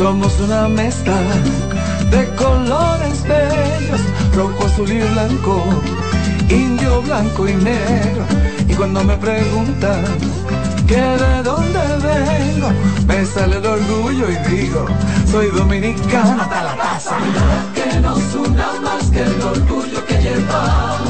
Somos una mezcla de colores bellos, rojo, azul y blanco, indio, blanco y negro. Y cuando me preguntan que de dónde vengo, me sale el orgullo y digo, soy dominicano hasta la taza. Que nos una más que el orgullo que llevamos,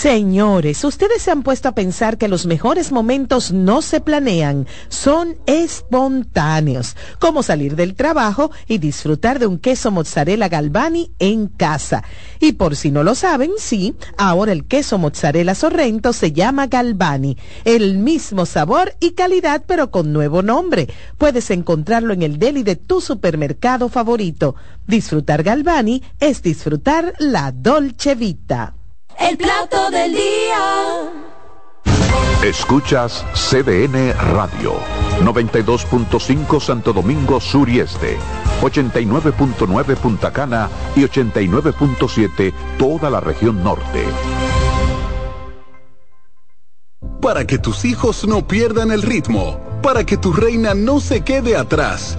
Señores, ustedes se han puesto a pensar que los mejores momentos no se planean, son espontáneos, como salir del trabajo y disfrutar de un queso mozzarella Galvani en casa. Y por si no lo saben, sí, ahora el queso mozzarella Sorrento se llama Galvani, el mismo sabor y calidad pero con nuevo nombre. Puedes encontrarlo en el deli de tu supermercado favorito. Disfrutar Galvani es disfrutar la Dolce Vita. El plato del día. Escuchas CDN Radio, 92.5 Santo Domingo Sur y Este, 89.9 Punta Cana y 89.7 toda la región norte. Para que tus hijos no pierdan el ritmo, para que tu reina no se quede atrás,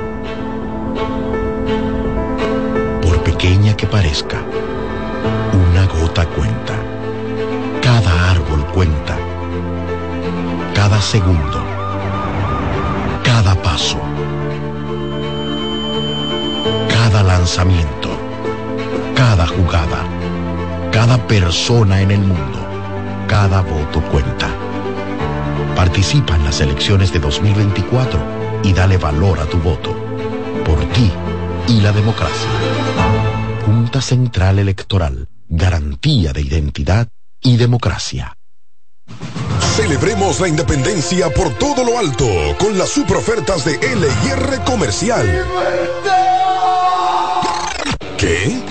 Que parezca, una gota cuenta. Cada árbol cuenta. Cada segundo. Cada paso. Cada lanzamiento. Cada jugada. Cada persona en el mundo. Cada voto cuenta. Participa en las elecciones de 2024 y dale valor a tu voto. Por ti y la democracia. Junta Central Electoral. Garantía de identidad y democracia. Celebremos la independencia por todo lo alto con las super ofertas de LIR Comercial. ¿Qué?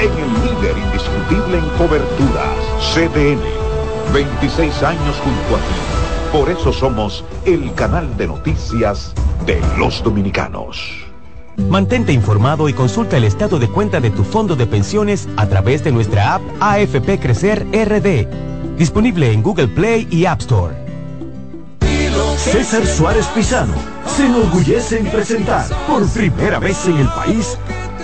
en el líder indiscutible en coberturas, CDN. 26 años junto a ti. Por eso somos el canal de noticias de los dominicanos. Mantente informado y consulta el estado de cuenta de tu fondo de pensiones a través de nuestra app AFP Crecer RD, disponible en Google Play y App Store. César Suárez Pisano se enorgullece en presentar por primera vez en el país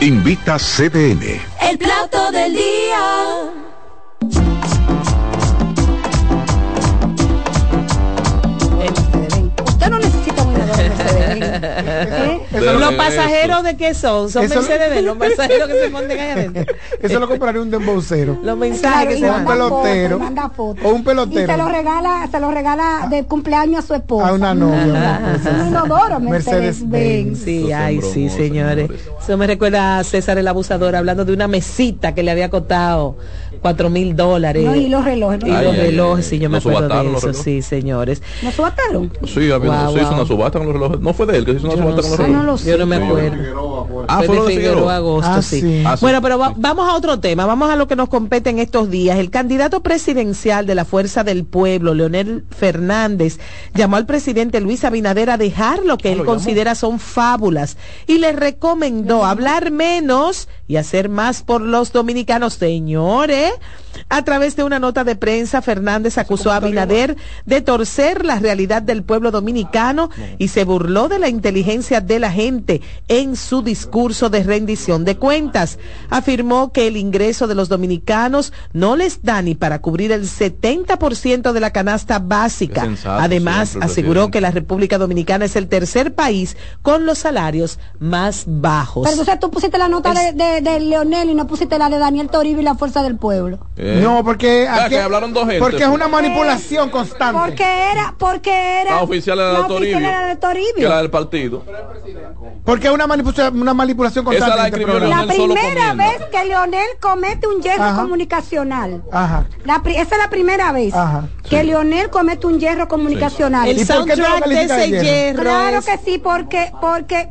Invita CDN. El plato del día. ¿Los pasajeros de qué son? Son Eso- Mercedes, los pasajeros que se monten ahí adentro. Eso lo compraría un dembocero. Los mensajes que y se un manda van. pelotero. manda fotos. O un Y pelotero. se lo regala, se lo regala de cumpleaños a su esposa. A una novia. Un inodoro Mercedes Mercedes-Benz. Sí, ay, sí, señores. Eso me recuerda a César el abusador hablando de una mesita que le había costado cuatro mil dólares. No, y los relojes. ¿no? Y Ay, los ay, relojes, ay. sí, yo me ¿Lo acuerdo de los eso, sí, señores. ¿No subataron? Sí, había- Guau, se hizo una subasta con los relojes. No fue de él que se hizo una Yo no subasta con los relojes. no lo sé. Yo no me Sí, acuerdo. Ah, Fue fue lo de Figueroa. Agosto, Ah, sí. sí. Ah, sí. Bueno, pero va- vamos a otro tema, vamos a lo que nos compete en estos días. El candidato presidencial de la Fuerza del Pueblo, Leonel Fernández, llamó al presidente Luis Abinader a dejar lo que él considera son fábulas y le recomendó hablar menos y hacer más por los dominicanos. Señores, a través de una nota de prensa, Fernández acusó a Abinader de torcer la realidad del pueblo dominicano y se burló de la inteligencia de la gente en su discurso de rendición de cuentas. Afirmó que el ingreso de los dominicanos no les da ni para cubrir el 70% de la canasta básica. Además, aseguró que la República Dominicana es el tercer país con los salarios más bajos. Pero entonces tú pusiste la nota de, de, de Leonel y no pusiste la de Daniel Toribio y la Fuerza del Pueblo. Eh. No, porque aquí- que hablaron dos gente. Porque es una manipulación constante. Porque era, porque era. La oficial era la de Toribio. oficial era de Toribio. Que era del partido. Porque es una manipulación, una manipulación Esa constante. la en este. La primera vez que Leonel comete un hierro Ajá. comunicacional. Ajá. La pri- esa es la primera vez Ajá. que Leonel comete un hierro comunicacional. el ¿Y por qué tú lo soundtrack de ese hierro? hierro Claro es- que sí, porque, porque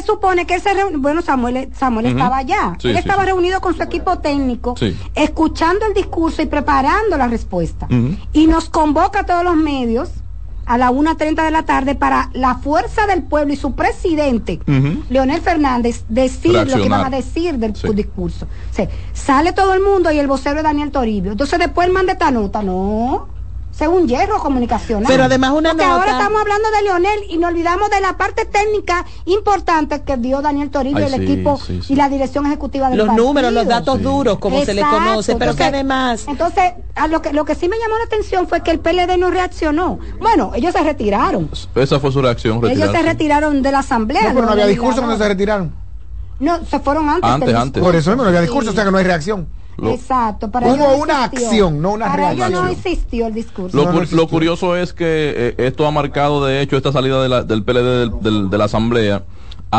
se supone que él se reunió, bueno, Samuel, Samuel Ujú. estaba allá, Sí, él sí, estaba sí. reunido con su equipo técnico, escuchando el discurso y preparando la respuesta. Y nos convoca a todos los medios a la 1.30 de la tarde para la fuerza del pueblo y su presidente, Ujú. Leonel Fernández, decir lo que iban a decir del Sí. discurso. O sea, sale todo el mundo y el vocero es Daniel Toribio. Entonces después él manda esta nota, no. Un hierro comunicacional. Pero además una Porque nota- ahora estamos hablando de Leonel y nos olvidamos de la parte técnica importante que dio Daniel Toribio, Ay, el sí, equipo sí, sí. y la dirección ejecutiva del los partido. números, los datos duros, como se les conoce, pero que además Entonces, a lo que lo que sí me llamó la atención fue que el PLD no reaccionó. Bueno, ellos se retiraron. Esa fue su reacción. Ellos se retirarse. retiraron de la asamblea. No, pero no había discurso cuando se retiraron. No, se fueron antes. Antes, antes. Por eso no había Sí. discurso, o sea que no hay reacción. Lo- Exacto. Para Hubo no una existió. acción, no una Para ellos no reacción. existió el discurso. Lo, No, lo curioso es que eh, esto ha marcado, de hecho, esta salida de la- del PLD del- del- de la Asamblea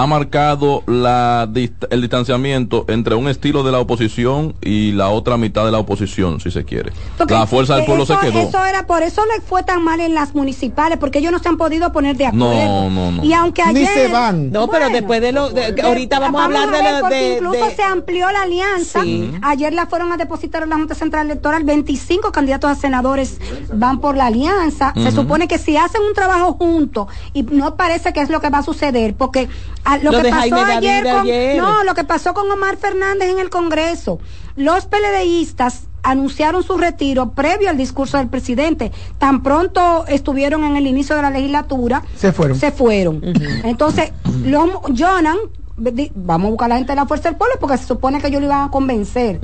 ha marcado la el distanciamiento entre un estilo de la oposición y la otra mitad de la oposición, si se quiere. Porque la fuerza del pueblo eso, se quedó. Eso era, por eso le fue tan mal en las municipales, porque ellos no se han podido poner de acuerdo. No, no, no. Y aunque ayer... No, pero después de lo. de- ahorita vamos, a hablar de ver, lo porque de. incluso de- se amplió la alianza. Sí. Ayer la fueron a depositar en la Junta Central Electoral. 25 candidatos a senadores van por la alianza. Se supone que si hacen un trabajo juntos, y no parece que es lo que va a suceder, porque a- lo, Lo que pasó Jaime David ayer, con, ayer. No, lo que pasó con Omar Fernández en el Congreso. Los PLDistas anunciaron su retiro previo al discurso del presidente. Tan pronto estuvieron en el inicio de la legislatura, Se fueron. se fueron. Entonces, los Jonan, vamos a buscar a la gente de la Fuerza del Pueblo porque se supone que ellos lo iban a convencer.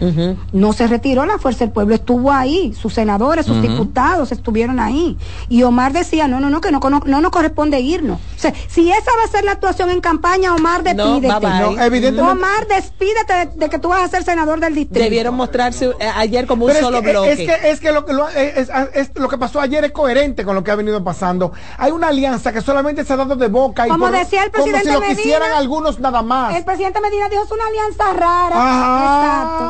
No se retiró la Fuerza del Pueblo, estuvo ahí, sus senadores, sus diputados estuvieron ahí. Y Omar decía, no, no, no, que no, cono- no nos corresponde irnos. O sea, si esa va a ser la actuación en campaña, Omar, No, despídete. bye bye. No, evidentemente- Omar, despídete de, de que tú vas a ser senador del distrito. Debieron mostrarse eh, ayer como un Pero solo que- bloque. Es que, es que lo, que lo- es- es- es- lo que pasó ayer es coherente con lo que ha venido pasando. Hay una alianza que solamente se ha dado de boca y Como por- decía el como presidente si lo Medina, quisieran algunos nada más. El presidente Medina dijo, es una alianza rara.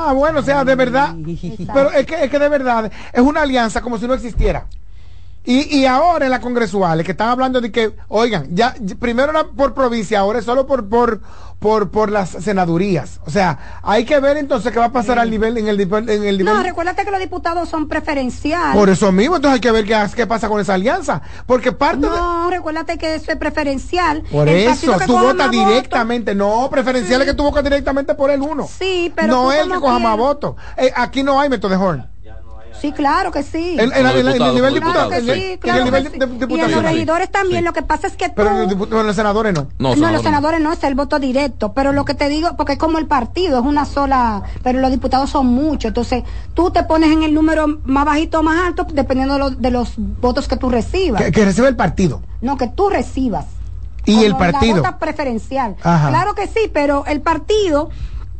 Ajá, bueno, o sea, de verdad. Pero es que, es que de verdad es una alianza como si no existiera. Y, y ahora en la congresuales que están hablando de que, oigan, ya primero era por provincia, ahora es solo por por por por las senadurías. O sea, hay que ver entonces qué va a pasar al nivel en el en el nivel No, recuérdate que los diputados son preferenciales. por eso mismo, entonces hay que ver qué, qué pasa con esa alianza, porque parte de No, recuérdate que eso es preferencial. por El eso, tú votas directamente, no, preferenciales que tú votas directamente por el uno. Sí, pero no tú el que coja más votos. Eh, aquí no hay método de Horn. Sí, claro que sí. En- en la- en la- en el nivel Claro diputado, que sí. sí, En claro el nivel que de- sí. de- Y en los regidores también. Lo que pasa es que tú... Pero en los, dipu- en los senadores no. No, los senadores no es el voto directo, pero lo que te digo, porque es como el partido, es una sola, pero los diputados son muchos, entonces tú te pones en el número más bajito o más alto dependiendo de, los- de los votos que tú recibas. Que, que recibe el partido. No, que tú recibas. Y Como el partido. La vota preferencial. Ajá. Claro que sí, pero el partido,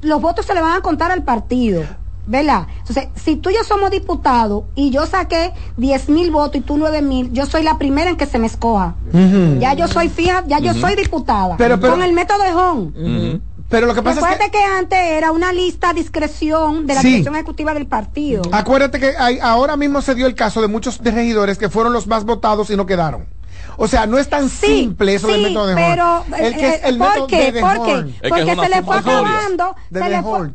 los votos se le van a contar al partido. ¿Verdad? Entonces, si tú y yo somos diputados y yo saqué 10 mil votos y tú 9 mil, yo soy la primera en que se me escoja. Ya yo soy fija, ya yo soy diputada. Pero- pero- con el método de Hon. Pero lo que pasa es que que... antes era una lista a discreción de la Sí. dirección ejecutiva del partido. acuérdate que hay- ahora mismo se dio el caso de muchos de regidores que fueron los más votados y no quedaron. O sea, no es tan simple eso del método de pero. El que es eh, el ¿por método qué? Porque una se le fue acabando. De se de le fue-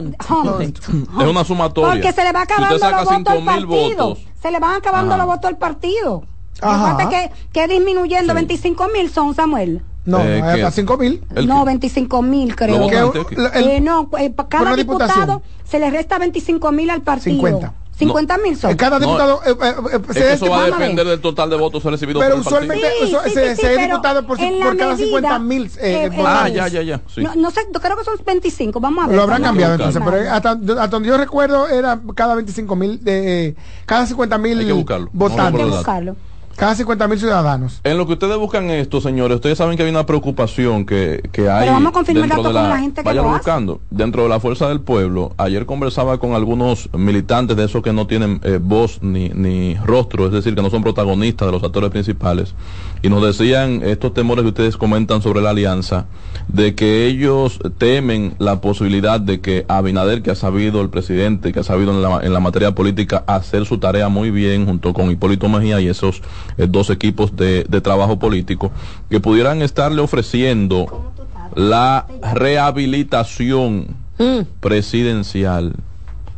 Es una sumatoria. Porque se le va Si acabando saca los votos 5 al partido. votos, Se le van acabando Ajá. los votos al partido. Ajá. Que, que disminuyendo 25 mil son Samuel. No, Eh, no, ¿qué? a 5 mil. ¿El No, 25 mil creo. Que el- Eh, no, eh, cada diputado diputación. se le resta 25 mil al partido. 50. 50 mil son. Eh, Cada No, diputado. eh, eh, eh, Es que eso va a depender del total de votos recibidos Pero por el partido. usualmente Sí, eso- sí, se, sí, se es diputado por, por cada medida, 50 mil. eh, eh, Ah, ya, ya, ya. Sí. No, no sé, yo creo que son 25, vamos a ver. Lo habrán cambiado entonces, pero hasta, hasta donde yo recuerdo era cada 25 mil, eh, cada 50 Hay que mil. No votantes. Hay que buscarlo. Cada 50 mil ciudadanos. En lo que ustedes buscan esto, señores, ustedes saben que hay una preocupación que, que hay. vamos a confirmar el dentro dato de con la gente que váyanlo lo hace. buscando. Dentro de la fuerza del pueblo, ayer conversaba con algunos militantes de esos que no tienen eh, voz ni, ni rostro, es decir, que no son protagonistas de los actores principales, y nos decían estos temores que ustedes comentan sobre la alianza, de que ellos temen la posibilidad de que Abinader, que ha sabido el presidente, que ha sabido en la, en la materia política hacer su tarea muy bien junto con Hipólito Mejía y esos eh, dos equipos de, de trabajo político, que pudieran estarle ofreciendo la rehabilitación presidencial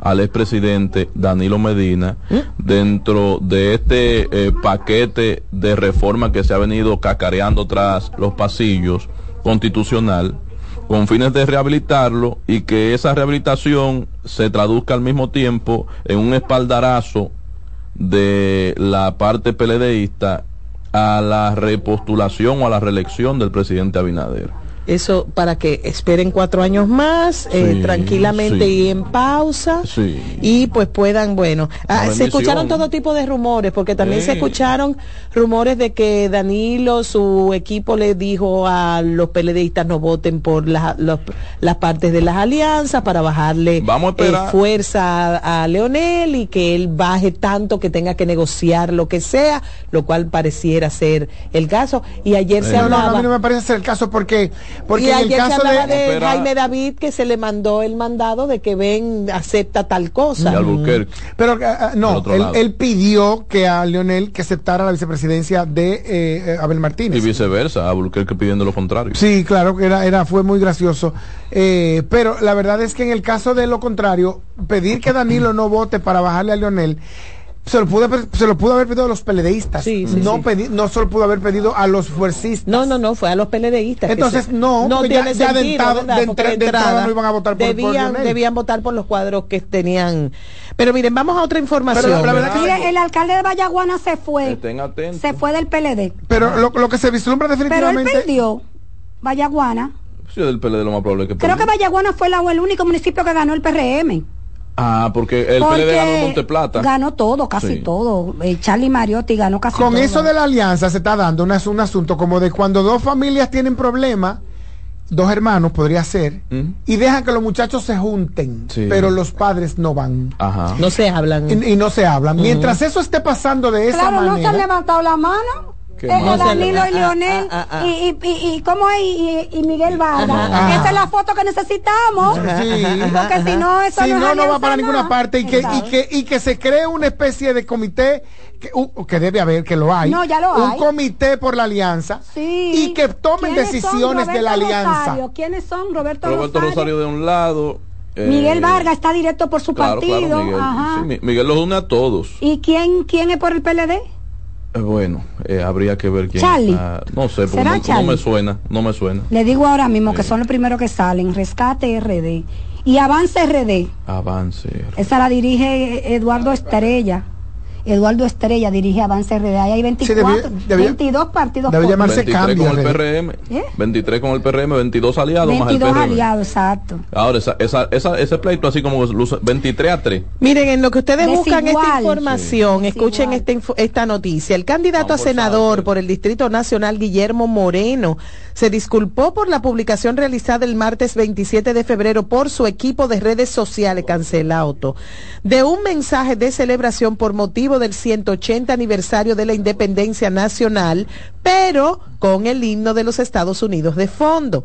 al expresidente Danilo Medina dentro de este eh, paquete de reforma que se ha venido cacareando tras los pasillos constitucional con fines de rehabilitarlo y que esa rehabilitación se traduzca al mismo tiempo en un espaldarazo de la parte PLDista a la repostulación o a la reelección del presidente Abinader. Eso para que esperen cuatro años más, eh, tranquilamente sí. y en pausa. Sí. Y pues puedan, bueno, ah, se escucharon todo tipo de rumores, porque también Sí. se escucharon rumores de que Danilo, su equipo le dijo a los PLDistas no voten por las, los- las partes de las alianzas para bajarle Vamos a eh, fuerza a, a Leonel y que él baje tanto que tenga que negociar lo que sea, lo cual pareciera ser el caso. Y ayer se No, no, no, hablaba... a mí no me parece ser el caso porque Porque y en el ayer se caso hablaba de. Jaime David que se le mandó el mandado de que ven, acepta tal cosa. Albuquerque. Pero ah, ah, no, él, pidió que a Leonel que aceptara la vicepresidencia de eh, eh, Abel Y Martínez. viceversa, Albuquerque pidiendo lo contrario. Sí, claro que era, era, fue muy gracioso. Eh, pero la verdad es que en el caso de lo contrario, pedir que Danilo no vote para bajarle a Leonel, se lo pudo, haber- se lo pudo haber pedido a los peledeístas. Sí, sí, no, sí. pedi- no se lo pudo haber pedido a los fuercistas. No, no, no, fue a los PLDistas. que Entonces, no, porque ya- tiene ya de sentido, de de entrada no iban a votar por- debían, debían votar por los cuadros que tenían. Pero miren, vamos a otra información. Pero la verdad que- Mire, el alcalde de Vallaguana se fue. Estén atentos. Se fue del PLD. Pero lo, lo que se vislumbra Pero él definitivamente. perdió. Vallaguana. Sí, del PLD lo más probable que Creo que. Vallaguana fue la- el único municipio que ganó el PRM. Ah, porque el Porque PLD ganó Monteplata. Ganó todo, casi Sí. todo. Eh, Charlie Mariotti ganó casi Con todo. eso de la alianza se está dando una- un asunto como de cuando dos familias tienen problemas, dos hermanos podría ser, y dejan que los muchachos se junten, Sí. pero los padres no van. Ajá. No se hablan. Y, y no se hablan. Mientras eso esté pasando de esa Claro, no se manera. han levantado la mano. Eh. Danilo Ah, y Leonel ah, ah, ah. y, y, y, y ¿cómo es? Y, y Miguel Vargas. Ajá. Esa es la foto que necesitamos. Sí. Porque si no, eso si no, no, es no va para ninguna parte y que, y, que, y que se cree una especie de comité que, uh, que debe haber, que lo hay. No, ya lo un hay. comité por la alianza Sí. y que tomen ¿Quiénes son decisiones de la Roberto alianza. Rosario? ¿Quiénes son? Roberto, Roberto Rosario. Rosario de un lado. eh, Miguel Vargas está directo por su claro, partido. claro, Miguel. Ajá. Sí, Mi- Miguel los une a todos. ¿Y quién, quién es por el PLD? Eh, bueno, eh, habría que ver quién. Charlie. Ah, no sé, porque ¿Será no, me suena, no me suena. Le digo ahora mismo que Sí. son los primeros que salen. Rescate RD. Y Avance RD. Avance. Esa la dirige Eduardo Estrella. Eduardo Estrella dirige Avance RD. Ahí hay 24, debía- debía- 22 partidos. debe por- llamarse 23 cambia, con el. PRM. ¿Eh? 23 con el PRM, 22 aliados más el 22 PRM. aliados, exacto. Ahora, esa, esa, esa- ese pleito así como luce 23 a 3. Miren, en lo que ustedes buscan esta Desigual. información, escuchen esta, info- esta noticia. El candidato a Vamos por senador Sauce. por el Distrito Nacional, Guillermo Moreno, se disculpó por la publicación realizada el martes 27 de febrero por su equipo de redes sociales, Cancela Auto, de un mensaje de celebración por motivo del 180 aniversario de la independencia nacional, pero con el himno de los Estados Unidos de fondo.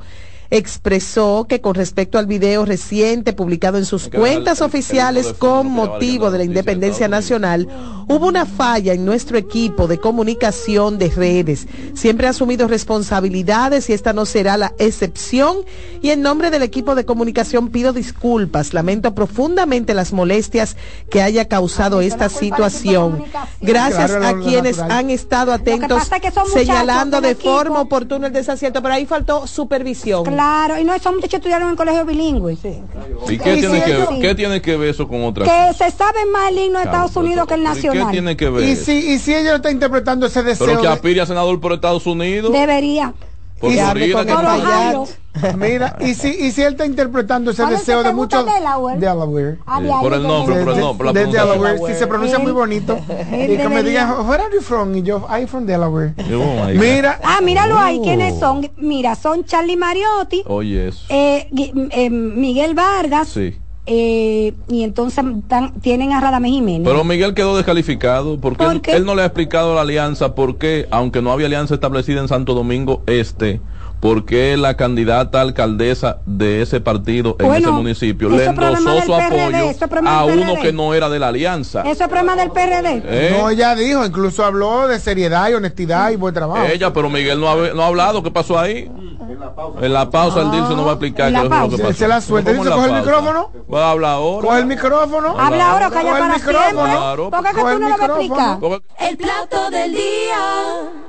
Expresó que con respecto al video reciente publicado en sus cuentas el- oficiales con motivo de la de independencia nacional, hubo una falla en nuestro equipo de comunicación de redes. Siempre ha asumido responsabilidades y esta no será la excepción. Y en nombre del equipo de comunicación pido disculpas. Lamento profundamente las molestias que haya causado esta situación. Gracias Claro, a quienes han estado atentos señalando de forma oportuna el desacierto, pero ahí faltó supervisión. Claro, y no, esos muchachos estudiaron en colegio bilingüe. ¿Y qué Sí, tiene, sí, que, sí. qué tiene que ver eso con otra Que cosa? se sabe más el himno de Claro, Estados Unidos que el ¿Y nacional. ¿Qué tiene que ver? Y si, y si ella está interpretando ese deseo. Pero que aspire a senador por Estados Unidos. Debería. Por Y con que el. Mira, y si, y si él está interpretando ese ¿Cuál es deseo de muchos. Delaware? Delaware. Ah, de Sí, ahí por el de nombre, De, por el de- nombre, la de pronunciación. Delaware, si se pronuncia muy bonito. Y que me digan, where are you from? Y yo, I'm from Delaware. Oh. Mira, Ah, míralo ahí, Oh. ¿quiénes son? Mira, son Charlie Mariotti, Oye, eso. eh, eh, Miguel Vargas, Sí. Eh, y entonces tan- tienen a Radamés Jiménez. Pero Miguel quedó descalificado porque ¿Por él, él no le ha explicado la alianza por qué, aunque no había alianza establecida en Santo Domingo Este, por qué la candidata alcaldesa de ese partido en Bueno, ese municipio le endosó su PRD, apoyo a uno PRD. que no era de la alianza. Eso es problema del PRD. ¿Eh? no, ella dijo, incluso habló de seriedad y honestidad y buen trabajo. Ella, pero Miguel no ha, no ha hablado. ¿Qué pasó ahí? En la pausa, el Dilcio no va a explicar qué es lo que pasó. Se la suelta. ¿Cómo en Dice, la coge el micrófono. Va a hablar ahora. Coge el micrófono. Habla ahora calla para siempre. Claro. ¿Por qué que Coge tú no lo vas a explicar? El plato del día.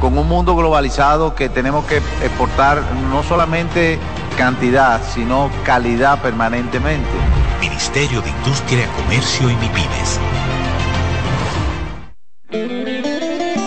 con un mundo globalizado que tenemos que exportar no solamente cantidad, sino calidad permanentemente. Ministerio de Industria, Comercio y MIPIMES.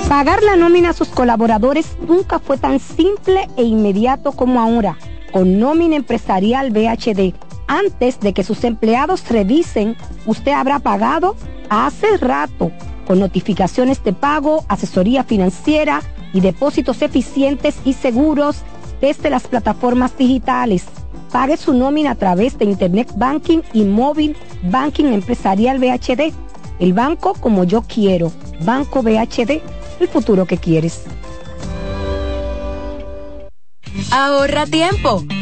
Pagar la nómina a sus colaboradores nunca fue tan simple e inmediato como ahora, con nómina empresarial BHD. Antes de que sus empleados revisen, usted habrá pagado hace rato, con notificaciones de pago, asesoría financiera, y depósitos eficientes y seguros desde las plataformas digitales. Pague su nómina a través de Internet Banking y Móvil Banking Empresarial BHD. El banco como yo quiero. Banco BHD, el futuro que quieres. Ahorra tiempo.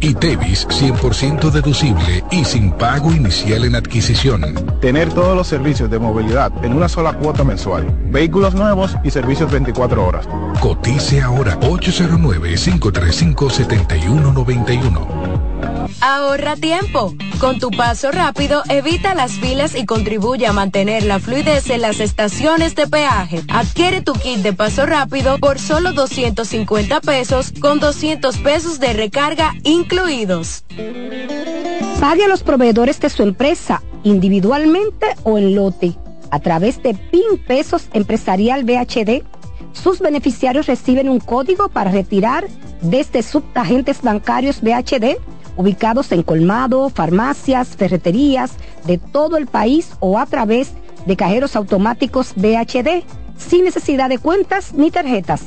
y Tevis 100% deducible y sin pago inicial en adquisición. Tener todos los servicios de movilidad en una sola cuota mensual. Vehículos nuevos y servicios 24 horas. Cotice ahora 809-535-7191. Ahorra tiempo. Con tu paso rápido, evita las filas y contribuye a mantener la fluidez en las estaciones de peaje. Adquiere tu kit de paso rápido por solo 250 pesos con 200 pesos de recarga incluidos. Pague a los proveedores de su empresa, individualmente o en lote, a través de PIN Pesos Empresarial BHD. Sus beneficiarios reciben un código para retirar desde subagentes bancarios BHD ubicados en colmado, farmacias, ferreterías de todo el país o a través de cajeros automáticos BHD, sin necesidad de cuentas ni tarjetas.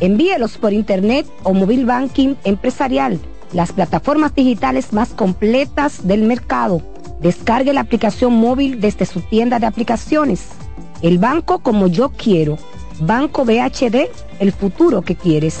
Envíelos por internet o móvil banking empresarial, las plataformas digitales más completas del mercado. Descargue la aplicación móvil desde su tienda de aplicaciones. El banco como yo quiero. Banco BHD, el futuro que quieres.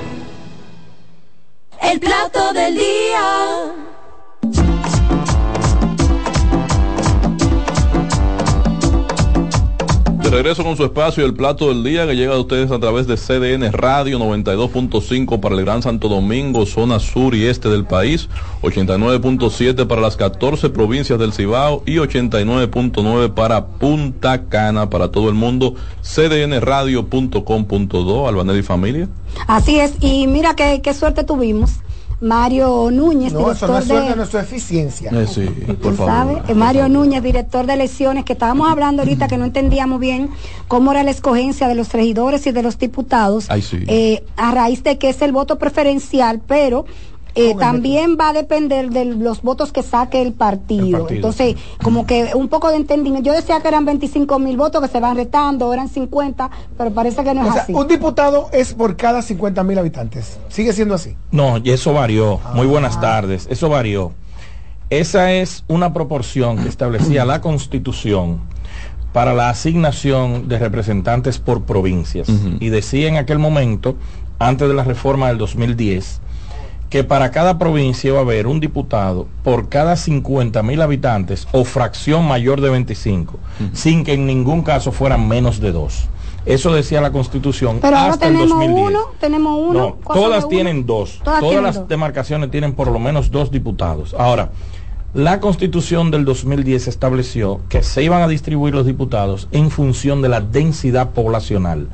El plato del día. De regreso con su espacio El Plato del Día que llega a ustedes a través de CDN Radio 92.5 para el Gran Santo Domingo, zona sur y este del país, 89.7 para las 14 provincias del Cibao y 89.9 para Punta Cana, para todo el mundo, cdnradio.com.do, Albanel y familia. Así es, y mira qué, qué suerte tuvimos. Mario Núñez, No, eso no director de... no es eficiencia. Eh, sí, por ¿sabe? favor. Eh, Mario Núñez, director de elecciones, que estábamos hablando ahorita que no entendíamos bien cómo era la escogencia de los regidores y de los diputados, Ay, sí. eh, a raíz de que es el voto preferencial, pero eh, también va a depender de los votos que saque el partido. Entonces, como que un poco de entendimiento. Yo decía que eran 25 mil votos que se van retando, eran 50, pero parece que no es así. Un diputado es por cada 50 mil habitantes. ¿Sigue siendo así? No, y eso varió. Muy buenas ah. tardes. Eso varió. Esa es una proporción que establecía la Constitución para la asignación de representantes por provincias. Y decía en aquel momento, antes de la reforma del 2010, que para cada provincia iba a haber un diputado por cada 50 mil habitantes o fracción mayor de 25, sin que en ningún caso fueran menos de dos. Eso decía la Constitución Pero hasta el 2010. Uno, tenemos uno. todas tienen dos. Todas, las demarcaciones tienen por lo menos dos diputados. Ahora, la Constitución del 2010 estableció que se iban a distribuir los diputados en función de la densidad poblacional.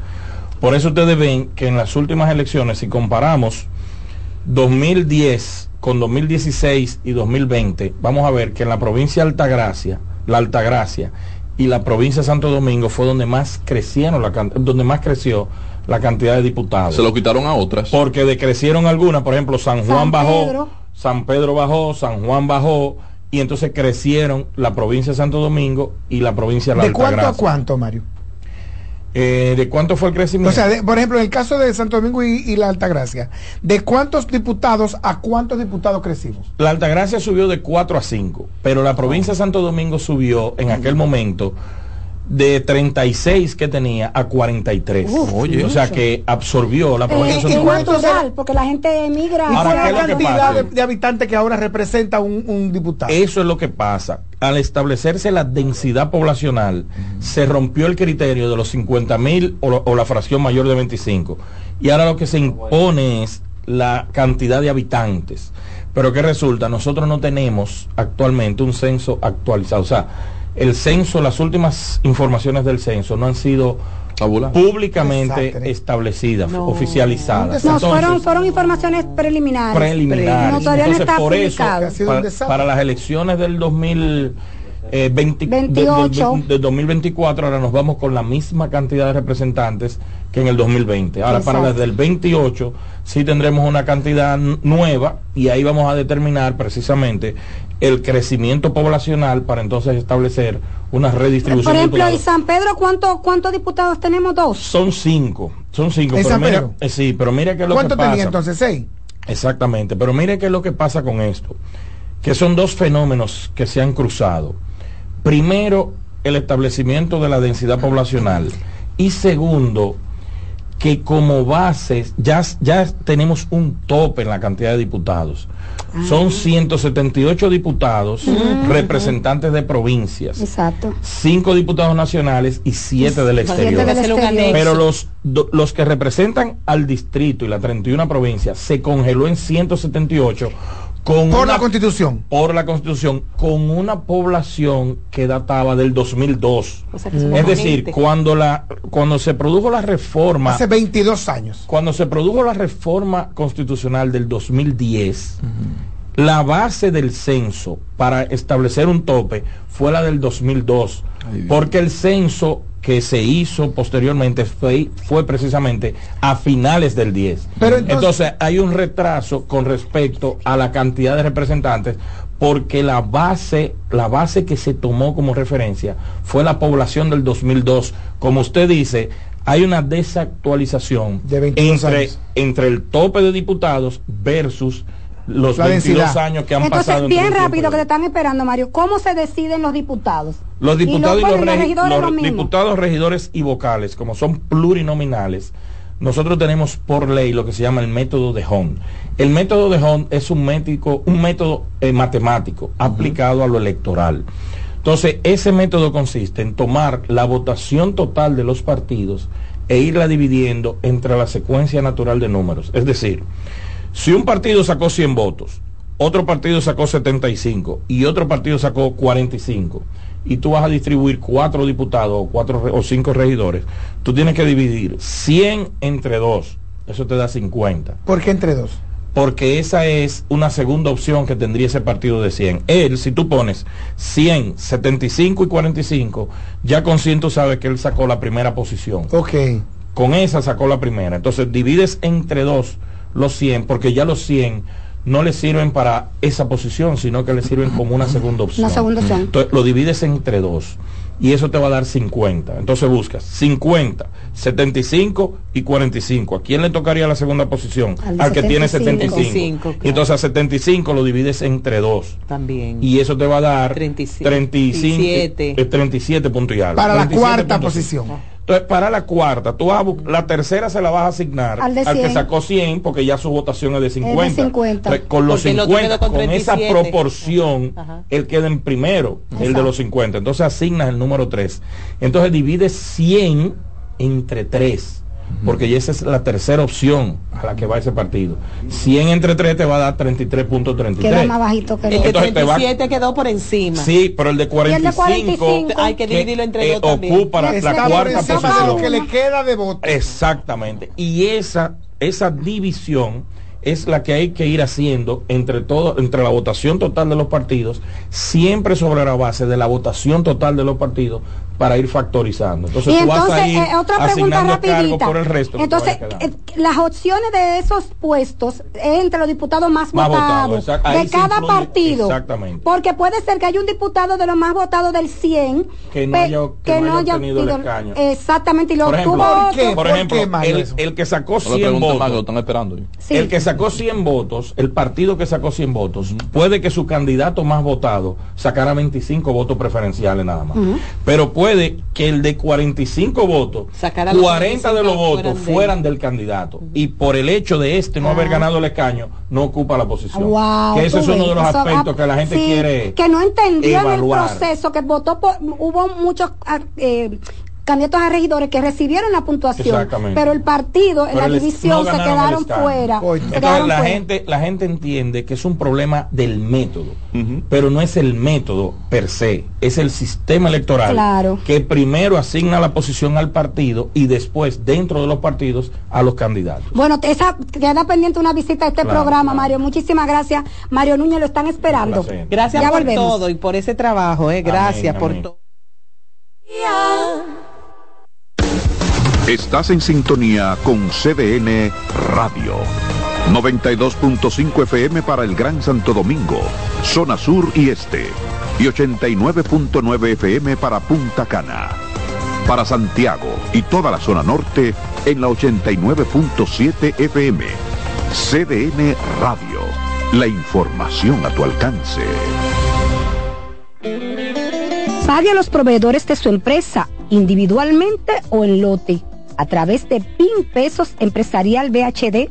Por eso ustedes ven que en las últimas elecciones, si comparamos 2010 con 2016 y 2020, vamos a ver que en la provincia de Altagracia, la Altagracia y la provincia de Santo Domingo fue donde más crecieron la donde más creció la cantidad de diputados. Se lo quitaron a otras. Porque decrecieron algunas, por ejemplo, San Juan bajó, San Pedro bajó, San Juan bajó y entonces crecieron la provincia de Santo Domingo y la provincia de la ¿De cuánto a cuánto, Mario? Eh, ¿De cuánto fue el crecimiento? O sea, por ejemplo, en el caso de Santo Domingo y, la Altagracia, ¿de cuántos diputados a cuántos diputados crecimos? La Altagracia subió de 4 a 5, pero la provincia de Santo Domingo subió en aquel momento de 36 que tenía a 43. Oye, o sea que absorbió la provincia. Eh, natural, porque la gente emigra. ¿Y la cantidad de, habitantes que ahora representa un, diputado? Eso es lo que pasa. Al establecerse la densidad poblacional, se rompió el criterio de los 50 mil o, la fracción mayor de 25. Y ahora lo que se impone es la cantidad de habitantes. Pero ¿qué resulta? Nosotros no tenemos actualmente un censo actualizado. O sea, el censo, las últimas informaciones del censo no han sido públicamente establecidas, oficializadas. No, fueron, fueron informaciones preliminares. Preliminares. Entonces, por eso, para, las elecciones del 2000 eh, 28. De, 2024 ahora nos vamos con la misma cantidad de representantes que en el 2020. Ahora para desde el 28 sí tendremos una cantidad nueva y ahí vamos a determinar precisamente el crecimiento poblacional para entonces establecer una redistribución. Por ejemplo, ¿y San Pedro cuántos cuántos diputados tenemos? Dos. Son cinco, son cinco. pero San Pedro? Eh, sí, pero mira que lo ¿Cuánto tenía entonces? Seis. Exactamente, pero mire qué es lo que pasa con esto, que son dos fenómenos que se han cruzado. Primero, el establecimiento de la densidad poblacional y segundo, que como base ya, ya tenemos un tope en la cantidad de diputados. Son 178 diputados, representantes de provincias. Exacto. Cinco diputados nacionales y siete del exterior. Pero los, los que representan al distrito y la 31 provincias se congeló en 178 por la constitución. Por la constitución, con una población que databa del 2002. es decir, cuando, la, cuando se produjo la reforma... Hace 22 años. Cuando se produjo la reforma constitucional del 2010, la base del censo para establecer un tope fue la del 2002. porque el censo que se hizo posteriormente fue, fue precisamente a finales del 10. Pero entonces, hay un retraso con respecto a la cantidad de representantes porque la base, la base que se tomó como referencia fue la población del 2002. Como usted dice, hay una desactualización entre, entre el tope de diputados versus los 22 años que han Entonces, pasado. bien rápido que te están esperando, Mario. ¿Cómo se deciden los diputados? Los diputados y los, regidores, diputados, regidores y vocales, como son plurinominales, nosotros tenemos por ley lo que se llama el método de Hond. El método de Hond es un, médico, un método eh, matemático aplicado a lo electoral. Entonces, ese método consiste en tomar la votación total de los partidos e irla dividiendo entre la secuencia natural de números. Es decir, si un partido sacó 100 votos, otro partido sacó 75 y otro partido sacó 45 y tú vas a distribuir cuatro diputados o cuatro o cinco regidores, tú tienes que dividir 100 entre dos. Eso te da 50. ¿Por qué entre dos? Porque esa es una segunda opción que tendría ese partido de 100. Él, si tú pones 100, 75 y 45, ya con 100 tú sabes que él sacó la primera posición. Ok. Con esa sacó la primera. Entonces divides entre dos los 100, porque ya los 100 no le sirven para esa posición, sino que le sirven como una segunda opción. Una segunda opción. Entonces lo divides entre dos y eso te va a dar 50. Entonces buscas 50, 75 y 45. ¿A quién le tocaría la segunda posición? Al, que tiene 75. Y entonces a 75 lo divides entre dos. También. Y eso te va a dar 35, 37. 37 puntos y algo. Para la cuarta posición. Entonces, para la cuarta, tú la tercera se la vas a asignar al, que sacó 100, porque ya su votación es de 50. con los 50, con, esa proporción, él queda en primero, el de los 50. Entonces asignas el número 3. Entonces divides 100 entre 3 porque esa es la tercera opción a la que va ese partido. 100 entre 3 te va a dar 33.33. Queda más bajito que el de 37 quedó por encima. Sí, pero el de 45, hay que dividirlo entre dos también. Ocupa la, la cuarta posición. que le queda de voto. Exactamente. Y esa esa división es la que hay que ir haciendo entre todo, entre la votación total de los partidos, siempre sobre la base de la votación total de los partidos para ir factorizando. Entonces, tú vas a ir eh, otra pregunta rapidita. por el resto. Entonces, eh, las opciones de esos puestos entre los diputados más, votados de cada partido. Exactamente. Porque puede ser que haya un diputado de los más votados del 100 que no haya, que, no haya obtenido el escaño. Exactamente, y lo por ejemplo, tuvo Por, ejemplo, el, el, que sacó 100 votos, están esperando. el que sacó 100 votos, el partido que sacó 100 votos, puede que su candidato más votado sacara 25 votos preferenciales nada más. Pero puede puede que el de 45 votos, 40 de los votos fueran, del candidato. Y por el hecho de este no haber ah. ganado el escaño, no ocupa la posición. que ese es uno de los aspectos que la gente quiere. Que no entendían el proceso, que votó por. Hubo muchos ah, eh, candidatos a regidores que recibieron la puntuación, pero el partido en la división se quedaron fuera. la gente la gente entiende que es un problema del método, pero no es el método per se, es el sistema electoral que primero asigna la posición al partido y después dentro de los partidos a los candidatos. Bueno, esa queda pendiente una visita a este programa, Mario. Muchísimas gracias. Mario Núñez lo están esperando. Gracias por todo y por ese trabajo, eh. gracias por todo. Estás en sintonía con CDN Radio. 92.5 FM para el Gran Santo Domingo, zona sur y este. Y 89.9 FM para Punta Cana. Para Santiago y toda la zona norte en la 89.7 FM. CDN Radio. La información a tu alcance. Pague a los proveedores de su empresa, individualmente o en lote a través de PIN Pesos Empresarial BHD,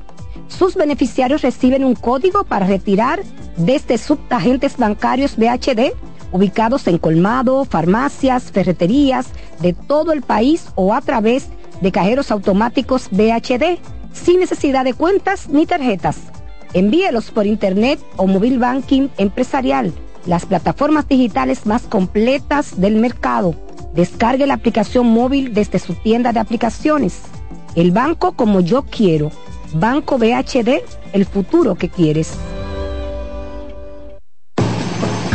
sus beneficiarios reciben un código para retirar desde subagentes bancarios BHD ubicados en colmado, farmacias, ferreterías de todo el país o a través de cajeros automáticos BHD sin necesidad de cuentas ni tarjetas. Envíelos por internet o móvil banking empresarial, las plataformas digitales más completas del mercado Descargue la aplicación móvil desde su tienda de aplicaciones. El banco como yo quiero. Banco BHD, el futuro que quieres.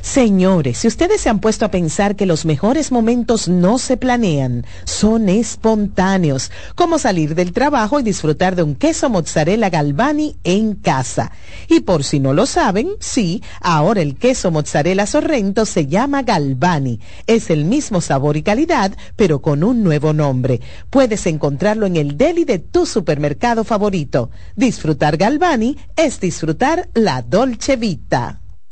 Señores, si ustedes se han puesto a pensar que los mejores momentos no se planean, son espontáneos, como salir del trabajo y disfrutar de un queso mozzarella Galvani en casa. Y por si no lo saben, sí, ahora el queso mozzarella Sorrento se llama Galvani. Es el mismo sabor y calidad, pero con un nuevo nombre. Puedes encontrarlo en el deli de tu supermercado favorito. Disfrutar Galvani es disfrutar la Dolce Vita.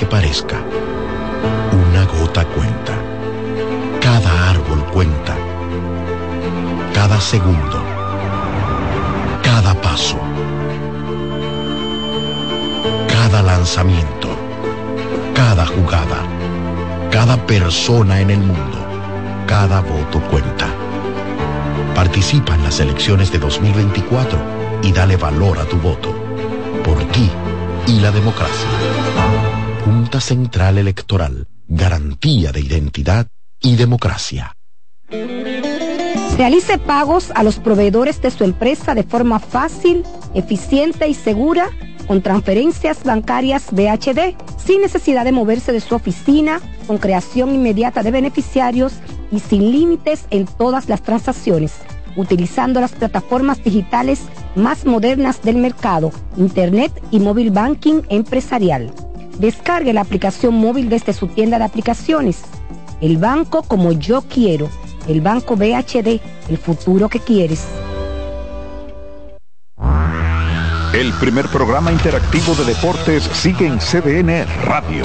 Que parezca, una gota cuenta. Cada árbol cuenta. Cada segundo. Cada paso. Cada lanzamiento. Cada jugada. Cada persona en el mundo. Cada voto cuenta. Participa en las elecciones de 2024 y dale valor a tu voto. Por ti y la democracia. Junta Central Electoral. Garantía de identidad y democracia. Realice pagos a los proveedores de su empresa de forma fácil, eficiente y segura con transferencias bancarias BHD, sin necesidad de moverse de su oficina, con creación inmediata de beneficiarios y sin límites en todas las transacciones, utilizando las plataformas digitales más modernas del mercado, Internet y Móvil Banking Empresarial. Descargue la aplicación móvil desde su tienda de aplicaciones. El banco como yo quiero. El banco BHD, el futuro que quieres. El primer programa interactivo de deportes sigue en CDN Radio.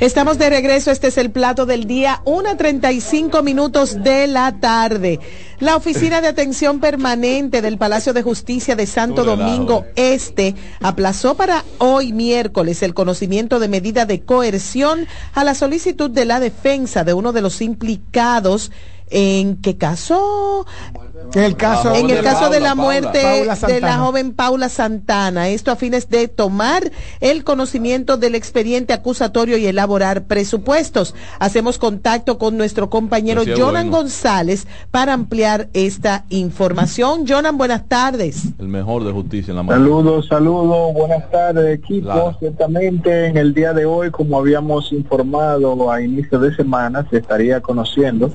Estamos de regreso, este es el plato del día, 1.35 minutos de la tarde. La Oficina de Atención Permanente del Palacio de Justicia de Santo Domingo Este aplazó para hoy miércoles el conocimiento de medida de coerción a la solicitud de la defensa de uno de los implicados. En qué caso en el caso, en el de caso Paula, de la Paula, muerte de la Santana. joven Paula Santana. Esto a fines de tomar el conocimiento del expediente acusatorio y elaborar presupuestos. Hacemos contacto con nuestro compañero Jonan bueno. González para ampliar esta información. Jonan, buenas tardes. El mejor de justicia en la mano. Saludos, saludos, buenas tardes equipo. Claro. Ciertamente en el día de hoy, como habíamos informado a inicio de semana, se estaría conociendo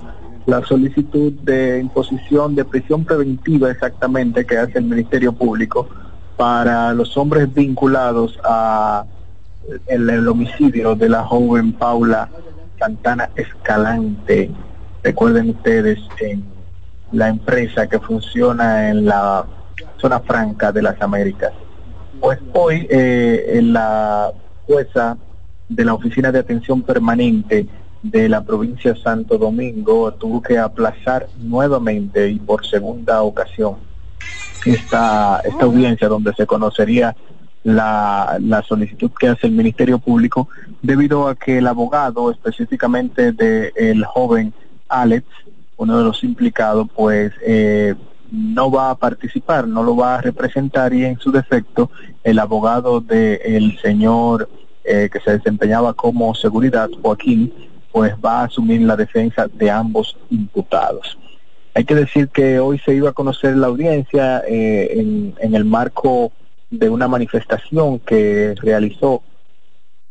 la solicitud de imposición de prisión preventiva exactamente que hace el Ministerio Público para los hombres vinculados a el, homicidio de la joven Paula Santana Escalante. Recuerden ustedes en la empresa que funciona en la zona franca de las Américas. Pues hoy eh, en la jueza de la Oficina de Atención Permanente de la provincia de Santo Domingo tuvo que aplazar nuevamente y por segunda ocasión esta, esta audiencia donde se conocería la, la solicitud que hace el Ministerio Público debido a que el abogado específicamente del joven Alex, uno de los implicados, pues eh, no va a participar, no lo va a representar y en su defecto el abogado del señor eh, que se desempeñaba como seguridad, Joaquín, pues va a asumir la defensa de ambos imputados. Hay que decir que hoy se iba a conocer la audiencia eh, en, el marco de una manifestación que realizó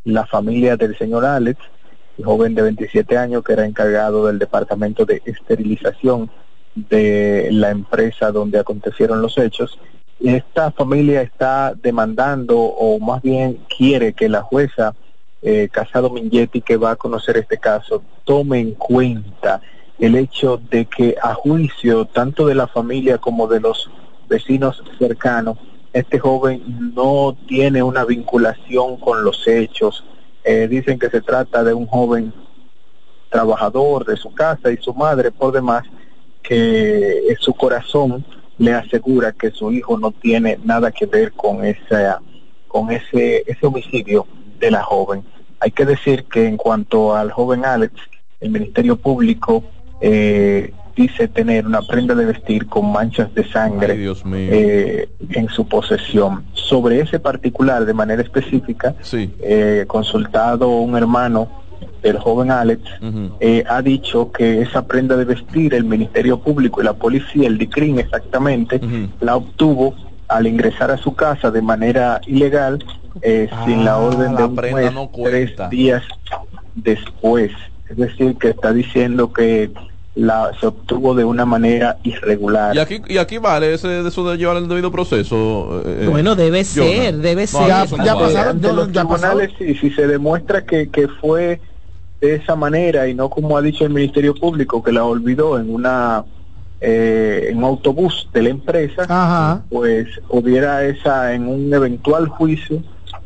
la familia del señor Alex, joven de 27 años que era encargado del departamento de esterilización de la empresa donde acontecieron los hechos. Esta familia está demandando o más bien quiere que la jueza eh, Casado Mingetti, que va a conocer este caso, tome en cuenta el hecho de que a juicio tanto de la familia como de los vecinos cercanos, este joven no tiene una vinculación con los hechos. Eh, dicen que se trata de un joven trabajador de su casa y su madre por demás que eh, su corazón le asegura que su hijo no tiene nada que ver con esa con ese ese homicidio de la joven. Hay que decir que en cuanto al joven Alex, el Ministerio Público eh, dice tener una prenda de vestir con manchas de sangre Ay, Dios mío. eh, en su posesión. Sobre ese particular, de manera específica, Sí. eh, consultado un hermano del joven Alex, eh, ha dicho que esa prenda de vestir, el Ministerio Público y la policía, el DICRIN exactamente, la obtuvo al ingresar a su casa de manera ilegal, eh, sin la orden de la un prenda juez, no tres días después. Es decir, que está diciendo que la, se obtuvo de una manera irregular. Y aquí, y aquí vale ese, eso de llevar el debido proceso. Eh, bueno, debe ser, debe ser. ya, pasaron, ya, si se demuestra que, que fue de esa manera y no como ha dicho el Ministerio Público, que la olvidó en una eh, en un autobús de la empresa, pues hubiera esa en un eventual juicio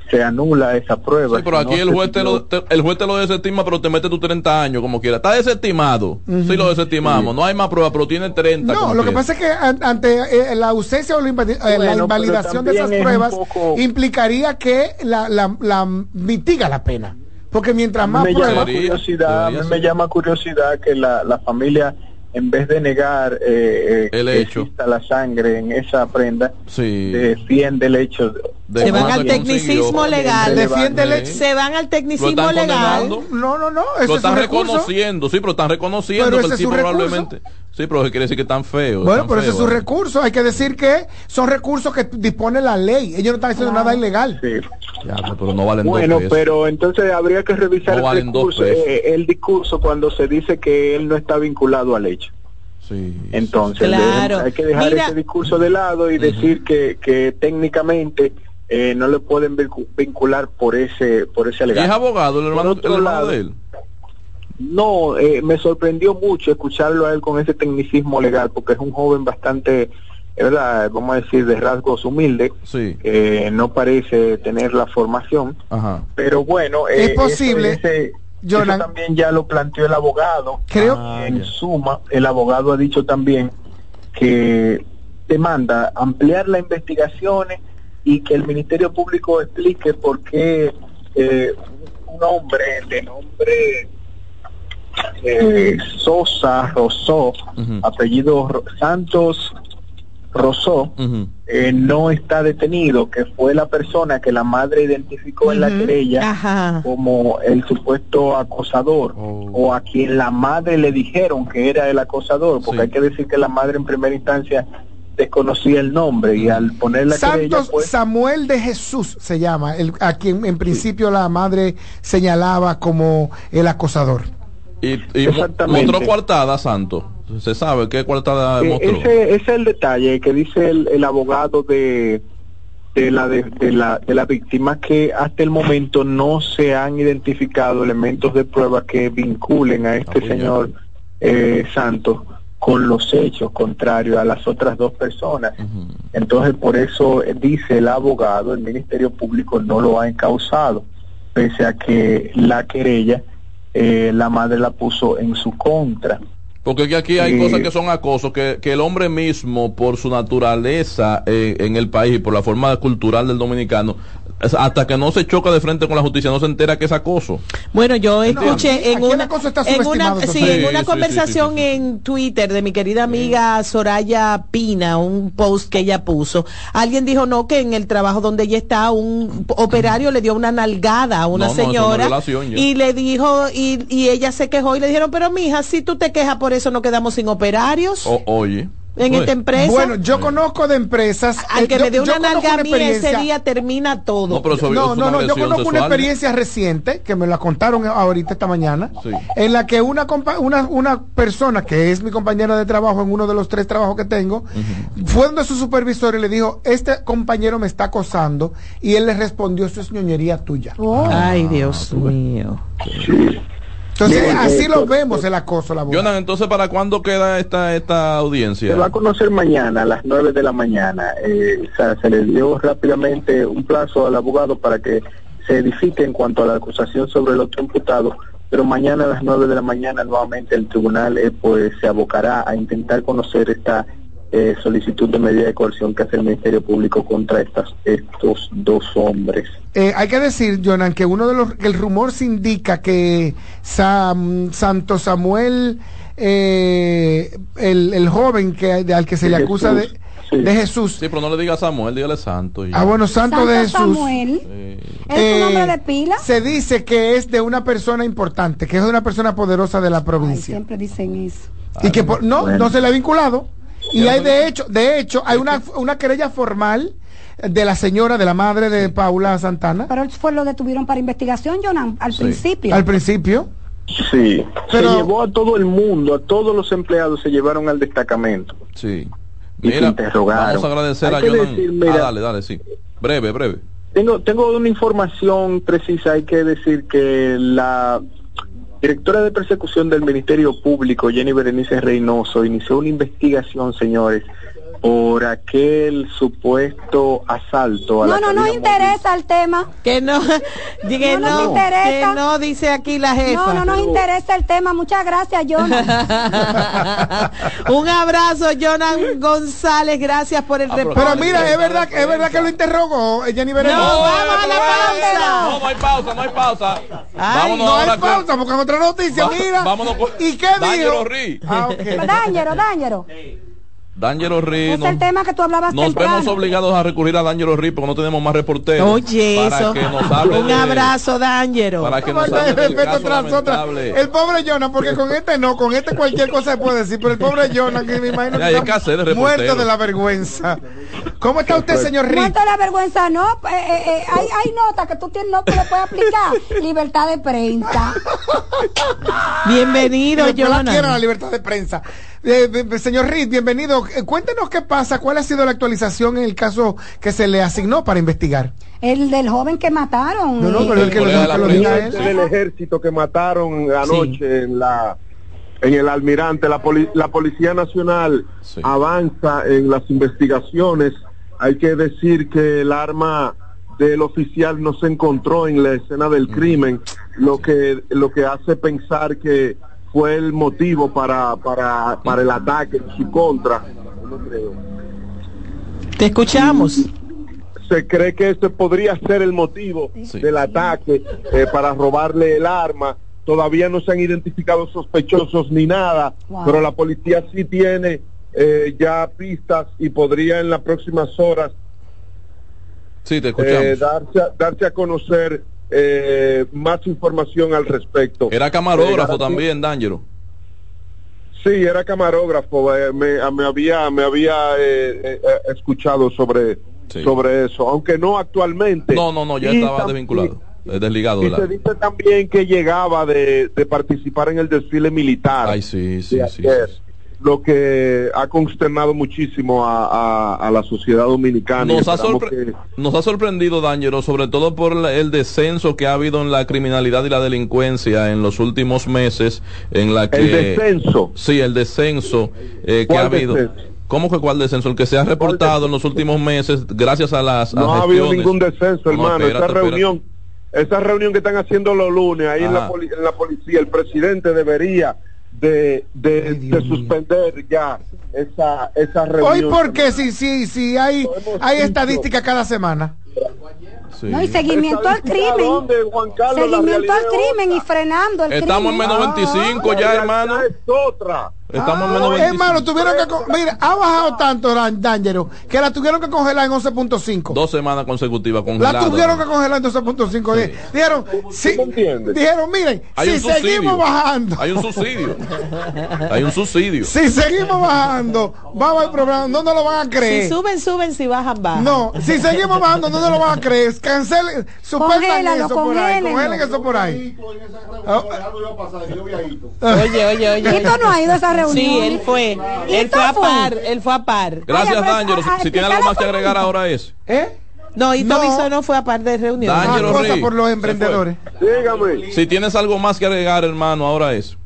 se anula esa prueba. Sí, pero aquí el, juez te lo, el juez te lo desestima, pero te mete tus 30 años como quiera. Está desestimado. Sí, lo desestimamos. No hay más pruebas, pero tiene 30. No, lo que pasa es que ante eh, la ausencia o la, eh, invalidación de esas pruebas implicaría que la, la, la, mitiga la pena. Porque mientras más me Llama curiosidad, me llama curiosidad que la, la familia en vez de negar eh, eh el que hecho. exista la sangre en esa prenda, sí. defiende el hecho. De se van al tecnicismo legal. Defiende el hecho. Se van al tecnicismo legal. No, no, no. Ese lo están reconociendo, sí, pero están reconociendo pero que el tipo probablemente. Sí, pero quiere decir que están feos. Bueno, pero ese es su recurso. Hay que decir que son recursos que dispone la ley. Ellos no están haciendo nada ilegal. Sí. Ya, pero no valen bueno, pero entonces habría que revisar el, discurso, eh, el discurso cuando se dice que él no está vinculado al hecho. Sí, entonces hay que dejar ese discurso de lado y decir que, que técnicamente eh, no le pueden vincular por ese por ese alegato. ¿Y es abogado el hermano, el hermano de él? No, eh, me sorprendió mucho escucharlo a él con ese tecnicismo legal, porque es un joven bastante, ¿verdad? Vamos a decir, de rasgos humildes, sí. no parece tener la formación, Ajá. pero bueno, es eh, posible. Ese, eso también ya lo planteó el abogado. Creo que en suma, el abogado ha dicho también que demanda ampliar las investigaciones y que el Ministerio Público explique por qué eh, un hombre de nombre eh, Sosa Rosó, apellido Santos Rosó, eh, no está detenido, que fue la persona que la madre identificó en la querella como el supuesto acosador, Oh. o a quien la madre le dijeron que era el acosador, porque Sí. hay que decir que la madre en primera instancia desconocía el nombre y al poner la querella Santos pues, Samuel de Jesús se llama, el, a quien en principio la madre señalaba como el acosador. Y, mostró coartada, Santo. Se sabe qué coartada Eh, mostró. ese, ese es el detalle que dice el, el abogado de de la de, de la de la víctima que hasta el momento no se han identificado elementos de prueba que vinculen a este señor eh, Santos con los hechos contrarios a las otras dos personas. Entonces, por eso eh, dice el abogado, el Ministerio Público no lo ha encausado, pese a que la querella eh, la madre la puso en su contra. Porque es que aquí hay cosas que son acosos, que, que el hombre mismo, por su naturaleza eh, en el país, y por la forma cultural del dominicano, hasta que no se choca de frente con la justicia, no se entera que es acoso. Bueno, yo escuché en una, en una, sí, en una Sí, conversación sí, sí, en Twitter de mi querida amiga Soraya Pina, un post que ella puso, alguien dijo no que en el trabajo donde ella está un operario le dio una nalgada a una No, no, eso no es señora y le dijo y, y ella se quejó y le dijeron pero mija si tú te quejas por eso no quedamos sin operarios O- oye. en Oye. esta empresa. Bueno, yo conozco de empresas. al eh, que yo- me dé una nalga a mí ese día termina todo. No, pero No, no, no, yo conozco una experiencia reciente que me la contaron ahorita esta mañana, Sí. en la que una, compa- una una persona que es mi compañera de trabajo en uno de los tres trabajos que tengo, fue donde su supervisor y le dijo, este compañero me está acosando, y él le respondió, eso es ñoñería tuya. Ay, Dios mío. Entonces, Bien, así eh, lo to- vemos el acoso, la Jonan, entonces, ¿para cuándo queda esta, esta audiencia? Se va a conocer mañana a las 9 de la mañana. Eh, o sea, se le dio rápidamente un plazo al abogado para que se edifique en cuanto a la acusación sobre el otro imputado, pero mañana a las 9 de la mañana nuevamente el tribunal eh, pues se abocará a intentar conocer esta eh, solicitud de medida de coerción que hace el Ministerio Público contra estas, estos dos hombres. Eh, hay que decir, Jonan, que uno de los, que el rumor se indica que Sam- Santo Samuel, eh, el, el joven que de- al que se le acusa de, Jesús, sí. de Jesús. Sí, pero no le diga Samuel, dígale Santo. y- Ah, bueno, Santo, de Jesús. Samuel. Eh, ¿Es un nombre eh, de pila? Se dice que es de una persona importante, que es de una persona poderosa de la Ay, provincia. siempre dicen eso. y que por- no, Bueno. no se le ha vinculado. Y hay de hecho, de hecho, hay una, una querella formal de la señora, de la madre de Paula Santana. Pero fue lo detuvieron para investigación, Jonan, al principio. Al principio. Sí, Pero... se llevó a todo el mundo, a todos los empleados se llevaron al destacamento. Sí. Mira, vamos a agradecer a Jonan. ah, dale, dale, sí. Breve, breve. Tengo, tengo una información precisa, hay que decir que la directora de persecución del Ministerio Público, Jenny Berenice Reynoso, inició una investigación, señores, por aquel supuesto asalto a no, no nos interesa el tema. Que no que no, no, interesa. que no dice aquí la jefa no no nos interesa el tema. Muchas gracias Jonan. Un abrazo Jonan González. Gracias por el reporte. Pero mira es verdad es verdad que lo interrogó eh, Jenny Berenice no, vamos a la pausa. no no hay pausa no hay pausa. Vámonos no hay pausa porque en otra noticia mira. vámonos y qué dijo ah, okay. Dáñero, Dáñero. D'Angelo Ri. Es el tema que tú hablabas Nos vemos obligados a recurrir a D'Angelo Ri porque no tenemos más reporteros. Oye, eso. Un abrazo, D'Angelo. Para que nos hable del caso El pobre Jonah, porque con este no, con este cualquier cosa se puede decir, pero el pobre Jonah, que me imagino que, está de muerto de la vergüenza. ¿Cómo está usted, señor Ri? Muerto de la vergüenza, no. Eh, eh, eh, hay, hay notas que tú tienes, no que le puedes aplicar. libertad de prensa. Bienvenido, Jonah. No quiero la libertad de prensa. Eh, señor Reed, bienvenido. Eh, cuéntenos qué pasa, cuál ha sido la actualización en el caso que se le asignó para investigar. El del joven que mataron. No, no, pero el que lo, él. del ejército que mataron anoche en la en el almirante. La, la Policía Nacional avanza en las investigaciones. Hay que decir que el arma del oficial no se encontró en la escena del crimen, lo que lo que hace pensar que fue el motivo para, para, para el ataque en su contra. Te escuchamos. se cree que ese podría ser el motivo del ataque eh, para robarle el arma. Todavía no se han identificado sospechosos ni nada, pero la policía sí tiene eh, ya pistas y podría en las próximas horas sí, te eh, darse, darse a conocer eh, más información al respecto. Era camarógrafo también, D'Angelo. Sí, era camarógrafo. Eh, me, había, me había eh, escuchado sobre, sobre eso, aunque no actualmente. No, no, no, ya estaba desvinculado, desligado. Y se dice también que llegaba de, participar en el desfile militar. Ay, sí, sí, sí lo que ha consternado muchísimo a, la sociedad dominicana. Nos ha, nos ha sorprendido, Dañero, sobre todo por el descenso que ha habido en la criminalidad y la delincuencia en los últimos meses, en la que... El descenso. Sí, el descenso eh, que ha habido. ¿Cómo que cuál descenso? El que se ha reportado en los últimos meses gracias a las... No ha habido ningún descenso, hermano. esa reunión... Esa reunión que están haciendo los lunes ahí en la, en la policía, el presidente debería de, de, suspender ya esa, esa reunión. Hoy porque si, si, si hay, hay estadística cada semana. No, y seguimiento al crimen. seguimiento al crimen y frenando el Estamos crimen. en menos 25 ya, hermano. Es otra. Estamos menos 25. Hermano, tuvieron que. Mira, ha bajado tanto Dangerous que la tuvieron que congelar en 11.5. Dos semanas consecutivas congelada. La tuvieron que congelar en 12.5. Dijeron, sí, dijeron, miren, si seguimos bajando. Hay un subsidio. Hay un subsidio. Si seguimos bajando, vamos al programa. No nos lo van a creer. Si suben, suben. Si bajan, bajan. No, si seguimos bajando, no nos lo van a creer. Cancelen, suspendan eso por ahí. Congelen eso por ahí. Oye, oye, oye. Esto no ha ido a esa Sí, él fue. Él fue a par, él fue a par. Gracias, D'Angelo. Si tiene algo más que agregar ahora es. ¿Eh? No, y no. no fue a par de reunión. D'Angelo por los emprendedores. Dígame. Si tienes algo más que agregar, hermano, ahora es.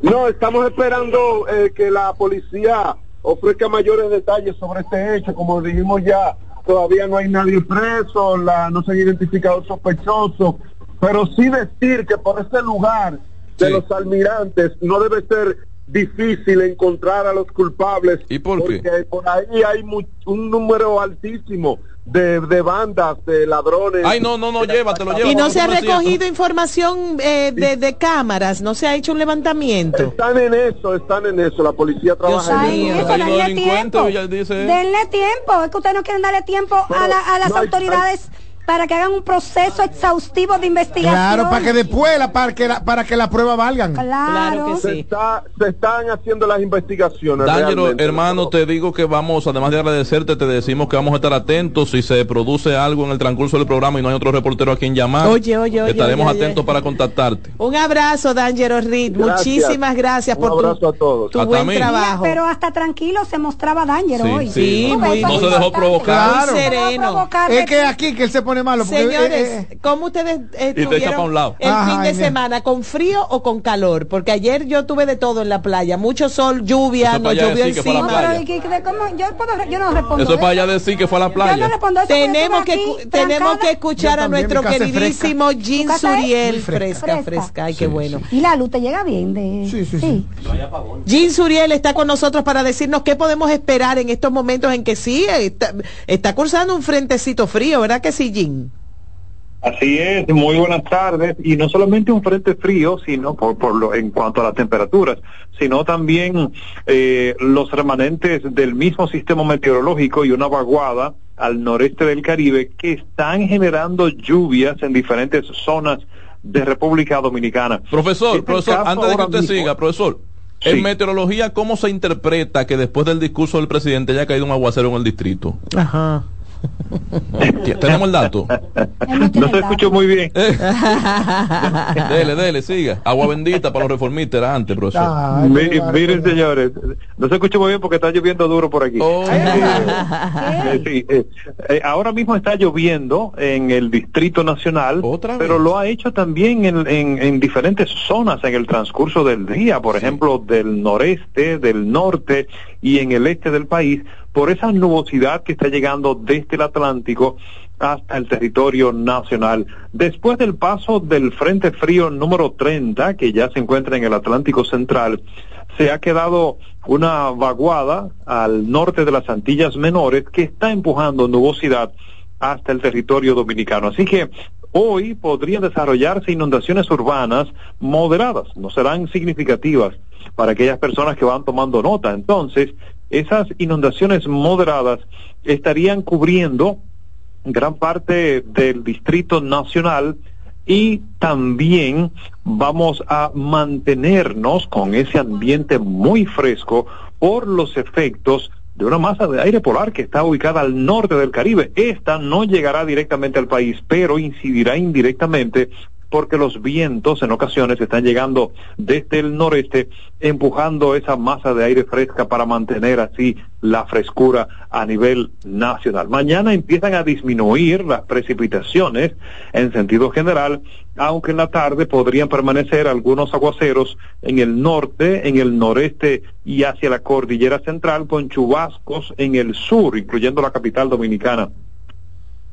No, estamos esperando eh, que la policía ofrezca mayores detalles sobre este hecho. Como dijimos ya, todavía no hay nadie preso, la, no se han identificado sospechosos, pero sí decir que por este lugar de los almirantes no debe ser difícil encontrar a los culpables. ¿Y por porque por ahí hay un número altísimo de, de, bandas de ladrones. Ay, no, no, no, llévatelo, llévatelo. Y no se ha recogido información eh, de, de, cámaras, no se ha hecho un levantamiento. Están en eso, están en eso, la policía trabaja en eso. Denle tiempo, denle tiempo, es que ustedes no quieren darle tiempo a, la, a las autoridades para que hagan un proceso exhaustivo de investigación. Claro, para que después la, para que la, para que la prueba valgan. Claro, que sí. Se, está, se, están haciendo las investigaciones. Dángelo, hermano, te digo que vamos, además de agradecerte, te decimos que vamos a estar atentos si se produce algo en el transcurso del programa y no hay otro reportero a quien llamar. Oye, oye, oye. Estaremos atentos para contactarte. Un abrazo, D'Angelo Reed. Muchísimas gracias por tu, a todos. tu buen trabajo. pero hasta tranquilo se mostraba D'Angelo hoy. Sí, muy, no se dejó provocar. Muy sereno. Es que aquí que él se pone malo. Porque, Señores, eh, eh. ¿cómo ustedes estuvieron un lado. el fin de semana? ¿Con frío o con calor? Porque ayer yo tuve de todo en la playa. Mucho sol, lluvia, nos llovió encima. yo no respondo. Eso para allá decir que fue a la playa. tenemos que, tenemos que escuchar a nuestro queridísimo Jean Suriel. Fresca, fresca. Ay, qué bueno. Y la luz te llega bien de. Sí, sí, sí. Jean Suriel está con nosotros para decirnos qué podemos esperar en estos momentos en que sí está, está cursando un frentecito frío, ¿verdad que sí, Jean? Así es, muy buenas tardes. Y no solamente un frente frío, sino por, por lo, en cuanto a las temperaturas, sino también eh, los remanentes del mismo sistema meteorológico y una vaguada al noreste del Caribe que están generando lluvias en diferentes zonas de República Dominicana. Profesor, este profesor, antes de que usted siga, profesor, en meteorología, ¿cómo se interpreta que después del discurso del presidente haya caído un aguacero en el distrito? Ajá. Tenemos el dato. No se escuchó muy bien. dele, dele, siga. Agua bendita para los reformistas era antes, profesor. miren, señores, no se escuchó muy bien porque está lloviendo duro por aquí. Oh. Eh, eh, eh, ahora mismo está lloviendo en el Distrito Nacional, pero lo ha hecho también en, en diferentes zonas en el transcurso del día, por ejemplo, del noreste, del norte y en el este del país por esa nubosidad que está llegando desde el Atlántico hasta el territorio nacional. Después del paso del Frente Frío número 30, que ya se encuentra en el Atlántico Central, se ha quedado una vaguada al norte de las Antillas Menores que está empujando nubosidad hasta el territorio dominicano. Así que hoy podrían desarrollarse inundaciones urbanas moderadas, no serán significativas para aquellas personas que van tomando nota. Entonces, esas inundaciones moderadas estarían cubriendo gran parte del Distrito Nacional y también vamos a mantenernos con ese ambiente muy fresco por los efectos de una masa de aire polar que está ubicada al norte del Caribe. Esta no llegará directamente al país, pero incidirá indirectamente porque los vientos en ocasiones están llegando desde el noreste, empujando esa masa de aire fresca para mantener así la frescura a nivel nacional. Mañana empiezan a disminuir las precipitaciones en sentido general, aunque en la tarde podrían permanecer algunos aguaceros en el norte, en el noreste y hacia la cordillera central, con chubascos en el sur, incluyendo la capital dominicana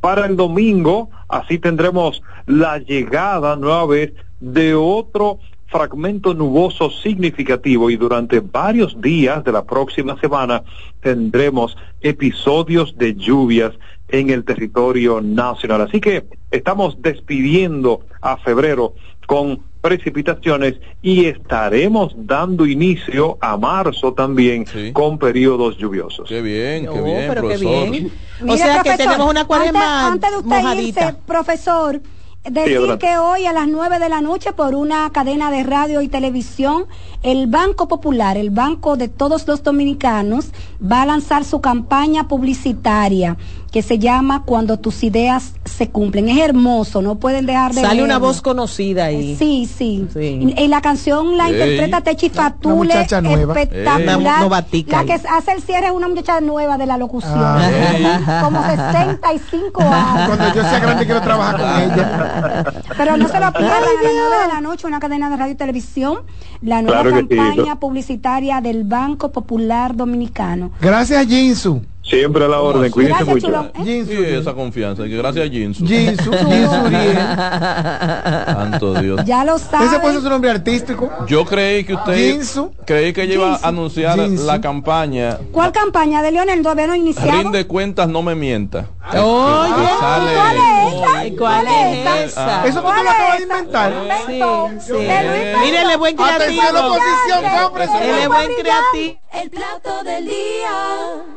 para el domingo, así tendremos la llegada nueva vez de otro fragmento nuboso significativo y durante varios días de la próxima semana tendremos episodios de lluvias en el territorio nacional. Así que estamos despidiendo a febrero con precipitaciones y estaremos dando inicio a marzo también con periodos lluviosos. Qué bien, qué bien, pero Qué bien. o sea que tenemos una cuarema antes, de usted irse, profesor, decir que hoy a las 9 de la noche por una cadena de radio y televisión, el Banco Popular, el banco de todos los dominicanos, va a lanzar su campaña publicitaria que se llama Cuando tus ideas se cumplen. Es hermoso, no pueden dejar de Sale una voz conocida ahí. Sí, sí. Y, la canción la interpreta Techi Fatule, espectacular. la que hace el cierre es una muchacha nueva de la locución. Ah. Como 65 años. Cuando yo sea grande quiero trabajar con ella. Pero no se lo pierdan a las 9 de la noche, una cadena de radio y televisión, la nueva campaña publicitaria del Banco Popular Dominicano. Gracias, Jinsu. Siempre a la orden, cuídense mucho. Jinsu, sí, esa confianza, que gracias a Jinsu. Jinsu, Jinsu Santo Dios. Ya lo sabes. Ese puede ser su nombre artístico. Yo creí que usted Jinsu. creí que ella iba a anunciar la campaña. ¿Cuál campaña de Leonel? Todavía no iniciado. Rinde cuentas, no me mienta. Oye, ¿cuál es esa? ¿Cuál es esa? Eso tú te lo acabas de inventar. Sí, sí. Mire, le buen creativo. Atención, oposición, Él es buen creativo. El plato del día.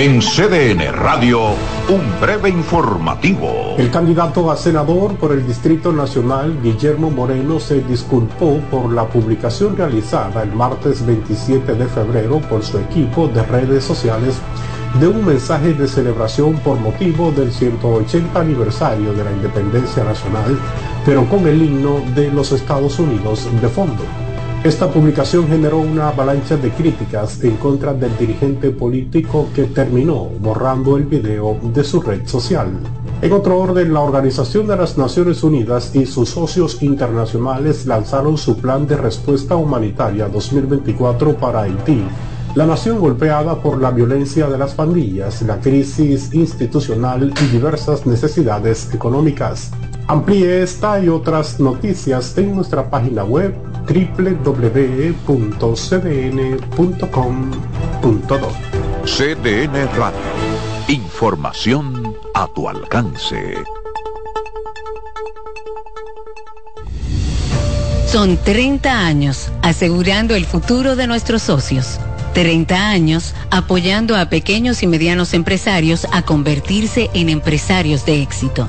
En CDN Radio, un breve informativo. El candidato a senador por el Distrito Nacional, Guillermo Moreno, se disculpó por la publicación realizada el martes 27 de febrero por su equipo de redes sociales de un mensaje de celebración por motivo del 180 aniversario de la independencia nacional, pero con el himno de los Estados Unidos de fondo. Esta publicación generó una avalancha de críticas en contra del dirigente político que terminó borrando el video de su red social. En otro orden, la Organización de las Naciones Unidas y sus socios internacionales lanzaron su plan de respuesta humanitaria 2024 para Haití, la nación golpeada por la violencia de las pandillas, la crisis institucional y diversas necesidades económicas. Amplíe esta y otras noticias en nuestra página web www.cdn.com.do. CDN Radio. Información a tu alcance. Son 30 años asegurando el futuro de nuestros socios. 30 años apoyando a pequeños y medianos empresarios a convertirse en empresarios de éxito.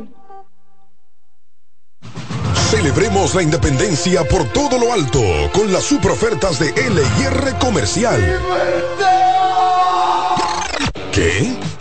Celebremos la independencia por todo lo alto con las super ofertas de LIR Comercial. ¿Qué?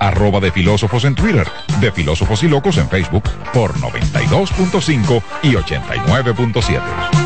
arroba de filósofos en Twitter, de filósofos y locos en Facebook por 92.5 y 89.7.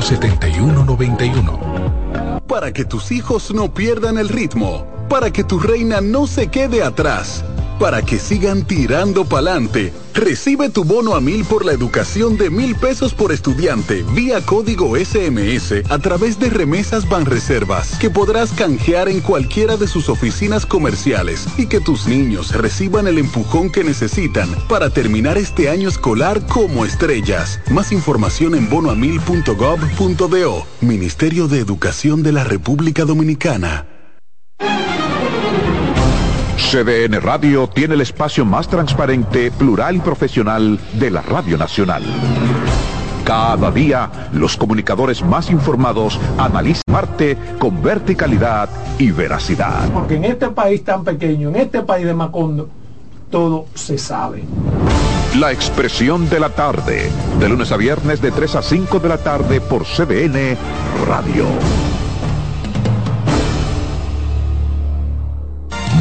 57191. Para que tus hijos no pierdan el ritmo, para que tu reina no se quede atrás para que sigan tirando pa'lante. Recibe tu bono a mil por la educación de mil pesos por estudiante vía código SMS a través de remesas Banreservas que podrás canjear en cualquiera de sus oficinas comerciales y que tus niños reciban el empujón que necesitan para terminar este año escolar como estrellas. Más información en bonoamil.gov.do. Ministerio de Educación de la República Dominicana. CDN Radio tiene el espacio más transparente, plural y profesional de la Radio Nacional. Cada día, los comunicadores más informados analizan Marte con verticalidad y veracidad. Porque en este país tan pequeño, en este país de Macondo, todo se sabe. La expresión de la tarde, de lunes a viernes de 3 a 5 de la tarde por CDN Radio.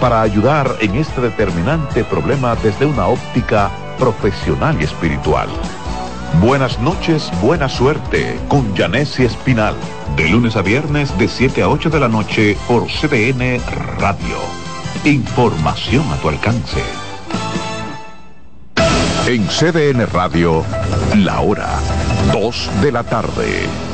para ayudar en este determinante problema desde una óptica profesional y espiritual. Buenas noches, buena suerte con Janessi Espinal, de lunes a viernes de 7 a 8 de la noche por CDN Radio. Información a tu alcance. En CDN Radio, la hora 2 de la tarde.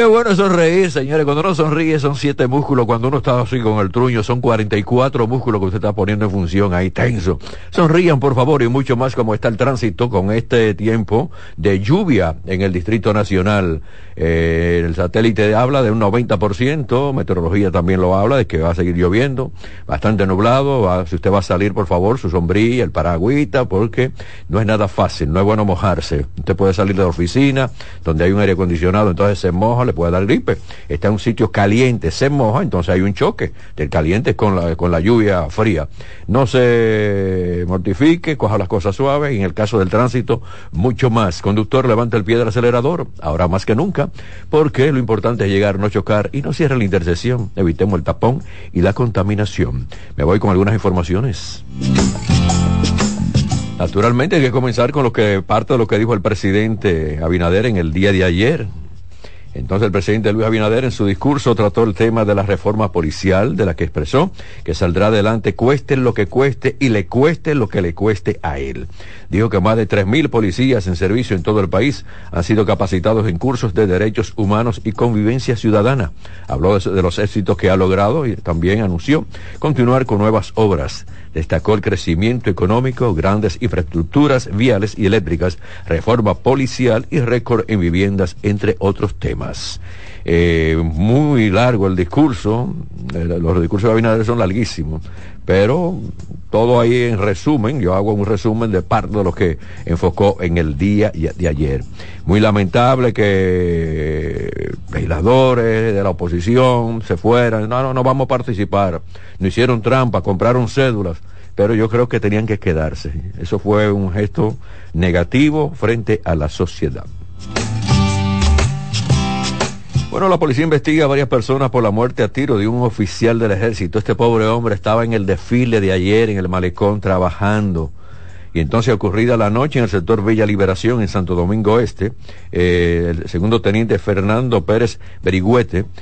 Qué bueno sonreír, señores. Cuando uno sonríe son siete músculos. Cuando uno está así con el truño son 44 músculos que usted está poniendo en función ahí tenso. Sonrían, por favor, y mucho más como está el tránsito con este tiempo de lluvia en el Distrito Nacional. Eh, el satélite habla de un 90%, meteorología también lo habla, de que va a seguir lloviendo, bastante nublado. si usted va a salir, por favor, su sombrilla, el paragüita, porque no es nada fácil, no es bueno mojarse. Usted puede salir de la oficina, donde hay un aire acondicionado, entonces se moja le puede dar gripe. Está en un sitio caliente, se moja, entonces hay un choque del caliente con la, con la lluvia fría. No se mortifique, coja las cosas suaves y en el caso del tránsito, mucho más. Conductor, levanta el pie del acelerador, ahora más que nunca, porque lo importante es llegar, no chocar y no cierre la intersección. Evitemos el tapón y la contaminación. Me voy con algunas informaciones. Naturalmente hay que comenzar con lo que parte de lo que dijo el presidente Abinader en el día de ayer. Entonces el presidente Luis Abinader en su discurso trató el tema de la reforma policial, de la que expresó que saldrá adelante cueste lo que cueste y le cueste lo que le cueste a él. Dijo que más de 3.000 policías en servicio en todo el país han sido capacitados en cursos de derechos humanos y convivencia ciudadana. Habló de, los éxitos que ha logrado y también anunció continuar con nuevas obras destacó el crecimiento económico, grandes infraestructuras viales y eléctricas, reforma policial y récord en viviendas, entre otros temas. Eh, muy largo el discurso, eh, los discursos de Abinader son larguísimos, pero todo ahí en resumen, yo hago un resumen de parte de lo que enfocó en el día de ayer. Muy lamentable que legisladores de la oposición se fueran, no, no, no vamos a participar, no hicieron trampa, compraron cédulas, pero yo creo que tenían que quedarse. Eso fue un gesto negativo frente a la sociedad. Bueno, la policía investiga a varias personas por la muerte a tiro de un oficial del ejército. Este pobre hombre estaba en el desfile de ayer en el malecón trabajando. Y entonces, ocurrida la noche en el sector Villa Liberación, en Santo Domingo Este, eh, el segundo teniente Fernando Pérez Berigüete